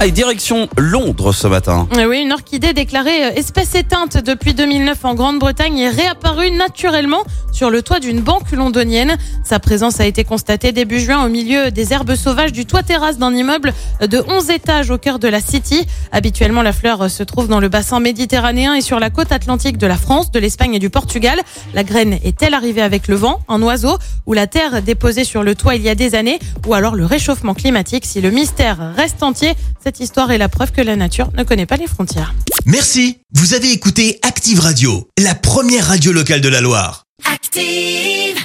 Allez, direction Londres ce matin. Eh Oui, une orchidée déclarée euh, espèce éteinte depuis 2009 en Grande-Bretagne est réapparue naturellement sur le toit d'une banque londonienne. Sa présence a été constatée début juin au milieu des herbes sauvages du toit terrasse d'un immeuble de 11 étages au cœur de la City. Habituellement, la fleur euh, se trouve dans le bassin méditerranéen et sur la côte atlantique de la France, de l'Espagne et du Portugal. La graine est-elle arrivée avec le vent, un oiseau ou la terre déposée sur le toit il y a des années ou alors le réchauffement climatique? Si le mystère reste entier, cette histoire est la preuve que la nature ne connaît pas les frontières. Merci. Vous avez écouté Active Radio, la première radio locale de la Loire. Active.